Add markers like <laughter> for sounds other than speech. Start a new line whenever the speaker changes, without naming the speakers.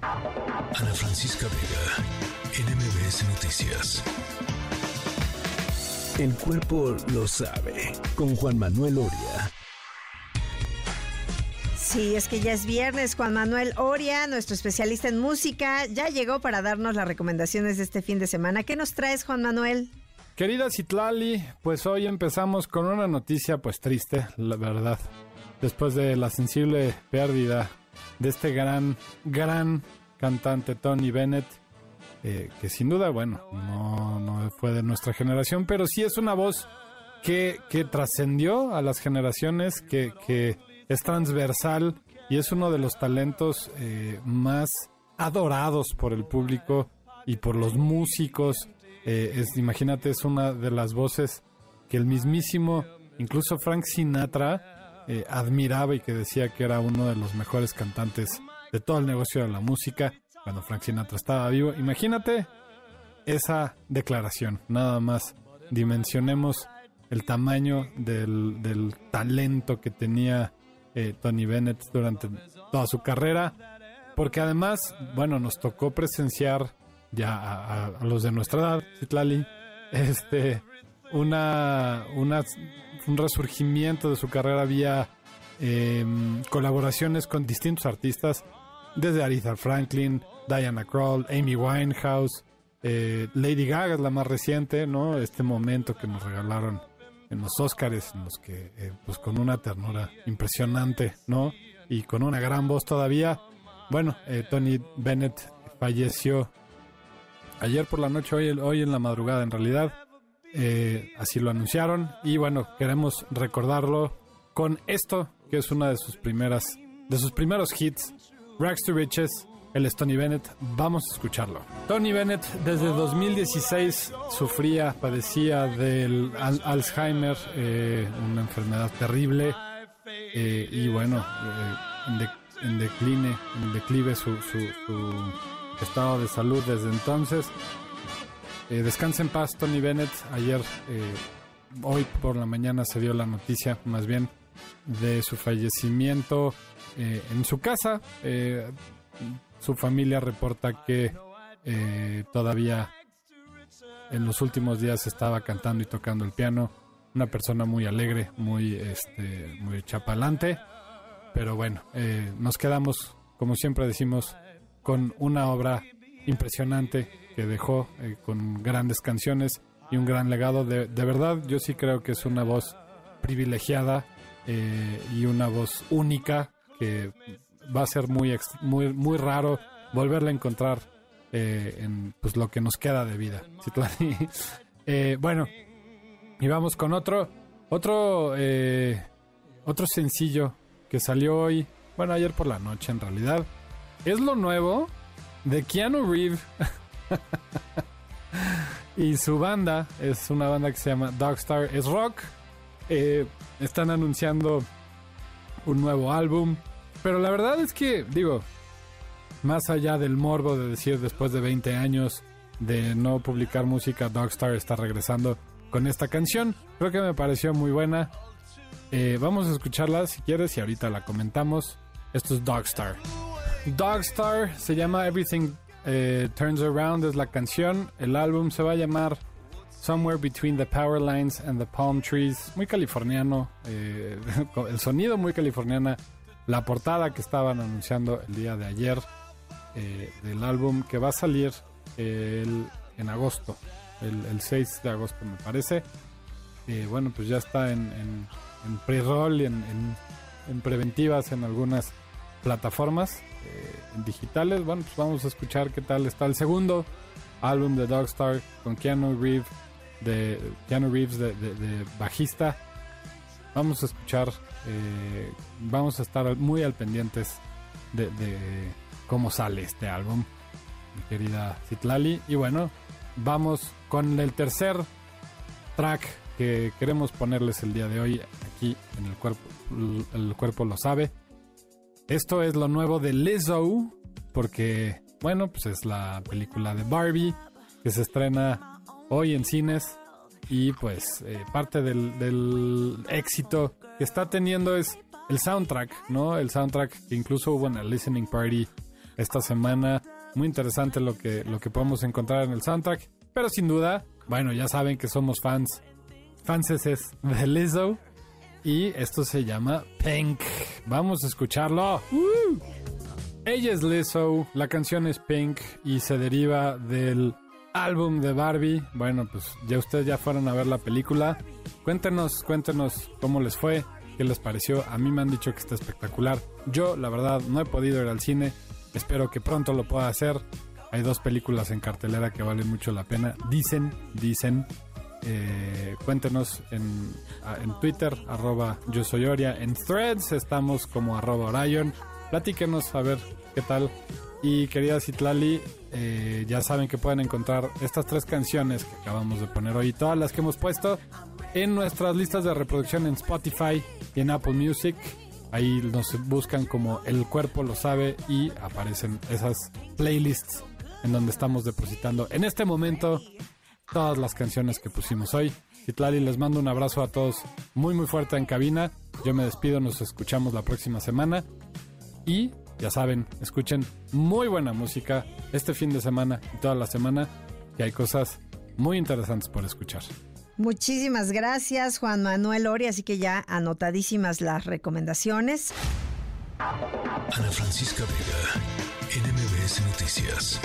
Ana Francisca Vega, NMBS Noticias. El cuerpo lo sabe, con Juan Manuel Oria.
Sí, es que ya es viernes. Juan Manuel Oria, nuestro especialista en música, ya llegó para darnos las recomendaciones de este fin de semana. ¿Qué nos traes, Juan Manuel?
Querida Citlali, pues hoy empezamos con una noticia pues triste, la verdad. Después de la sensible pérdida de este gran, gran cantante Tony Bennett, eh, que sin duda, bueno, no, no fue de nuestra generación, pero sí es una voz que, que trascendió a las generaciones, que, que es transversal y es uno de los talentos eh, más adorados por el público y por los músicos. Eh, es, imagínate, es una de las voces que el mismísimo, incluso Frank Sinatra, eh, admiraba y que decía que era uno de los mejores cantantes de todo el negocio de la música cuando Frank Sinatra estaba vivo. Imagínate esa declaración, nada más. Dimensionemos el tamaño del, talento que tenía eh, Tony Bennett durante toda su carrera, porque además, bueno, nos tocó presenciar ya a, los de nuestra edad, Citlali, este, una, una, un resurgimiento de su carrera vía em, colaboraciones con distintos artistas, desde Aretha Franklin, Diana Krall, Amy Winehouse, eh, Lady Gaga es la más reciente, ¿no? Este momento que nos regalaron en los Oscars, en los que, eh, pues con una ternura impresionante, ¿no? Y con una gran voz todavía. Bueno, eh, Tony Bennett falleció ayer por la noche, hoy, hoy en la madrugada en realidad. Eh, así lo anunciaron. Y bueno, queremos recordarlo con esto, que es una de sus primeras, de sus primeros hits, Rags to Riches él es Tony Bennett. Vamos a escucharlo. Tony Bennett desde 2016 sufría, padecía del Alzheimer, eh, una enfermedad terrible. Eh, y bueno, eh, en, decline, en declive su, estado de salud desde entonces. Descansa en paz, Tony Bennett. Ayer, hoy por la mañana se dio la noticia, más bien, de su fallecimiento en su casa su familia reporta que eh, todavía en los últimos días estaba cantando y tocando el piano. Una persona muy alegre, muy, este, muy chapalante. Pero bueno, eh, nos quedamos, como siempre decimos, con una obra impresionante que dejó eh, con grandes canciones y un gran legado. De, de, verdad, yo sí creo que es una voz privilegiada y una voz única que va a ser muy, muy, muy raro volverla a encontrar eh, en pues, lo que nos queda de vida. <laughs> eh, bueno, y vamos con otro, otro, eh, otro sencillo que salió hoy, bueno, ayer por la noche en realidad. Es lo nuevo de Keanu Reeves <laughs> y su banda. Es una banda que se llama Dogstar. Es rock. Eh, están anunciando un nuevo álbum. Pero la verdad es que, digo, más allá del morbo de decir después de 20 años de no publicar música, Dogstar está regresando con esta canción. Creo que me pareció muy buena. Eh, vamos a escucharla si quieres y ahorita la comentamos. Esto es Dogstar. Dogstar se llama Everything eh, Turns Around, es la canción. El álbum se va a llamar Somewhere Between the Power Lines and the Palm Trees. Muy californiano. Eh, <laughs> el sonido muy californiana la portada que estaban anunciando el día de ayer eh, del álbum que va a salir en agosto, el, 6 de agosto me parece. Bueno, pues ya está en, pre-roll en, preventivas en algunas plataformas eh, digitales. Bueno, pues vamos a escuchar qué tal está el segundo álbum de Dogstar con Keanu Reeves de Keanu Reeves de bajista. Vamos a escuchar eh, vamos a estar muy al pendientes de, cómo sale este álbum, mi querida Citlali. Y bueno, vamos con el tercer track que queremos ponerles el día de hoy aquí en el cuerpo, el cuerpo lo sabe. Esto es lo nuevo de Lizzo, porque, bueno, pues es la película de Barbie que se estrena hoy en cines y pues eh, parte del, éxito que está teniendo es el soundtrack, ¿no? El soundtrack que incluso hubo en el listening party esta semana. Muy interesante lo que, lo que podemos encontrar en el soundtrack. Pero sin duda, bueno, ya saben que somos fans, fans de Lizzo. Y esto se llama Pink. Vamos a escucharlo. Ella es Lizzo, la canción es Pink y se deriva del álbum de Barbie. Bueno, pues ya ustedes ya fueron a ver la película. Cuéntenos, cuéntenos cómo les fue, qué les pareció. A mí me han dicho que está espectacular. Yo, la verdad, no he podido ir al cine. Espero que pronto lo pueda hacer. Hay dos películas en cartelera que valen mucho la pena. Dicen, dicen. Eh, cuéntenos en, en, Twitter, arroba yo soy. En Threads estamos como arroba Orion. Platíquenos a ver qué tal. Y querida Citlali, eh, ya saben que pueden encontrar estas tres canciones que acabamos de poner hoy, todas las que hemos puesto en nuestras listas de reproducción en Spotify y en Apple Music. Ahí nos buscan como El Cuerpo lo sabe y aparecen esas playlists en donde estamos depositando en este momento todas las canciones que pusimos hoy. Citlali, les mando un abrazo a todos muy muy fuerte en cabina. Yo me despido, nos escuchamos la próxima semana. Y ya saben, escuchen muy buena música este fin de semana y toda la semana, que hay cosas muy interesantes por escuchar.
Muchísimas gracias, Juan Manuel Ori, así que ya anotadísimas las recomendaciones.
Ana Francisca Vega, NMBS Noticias.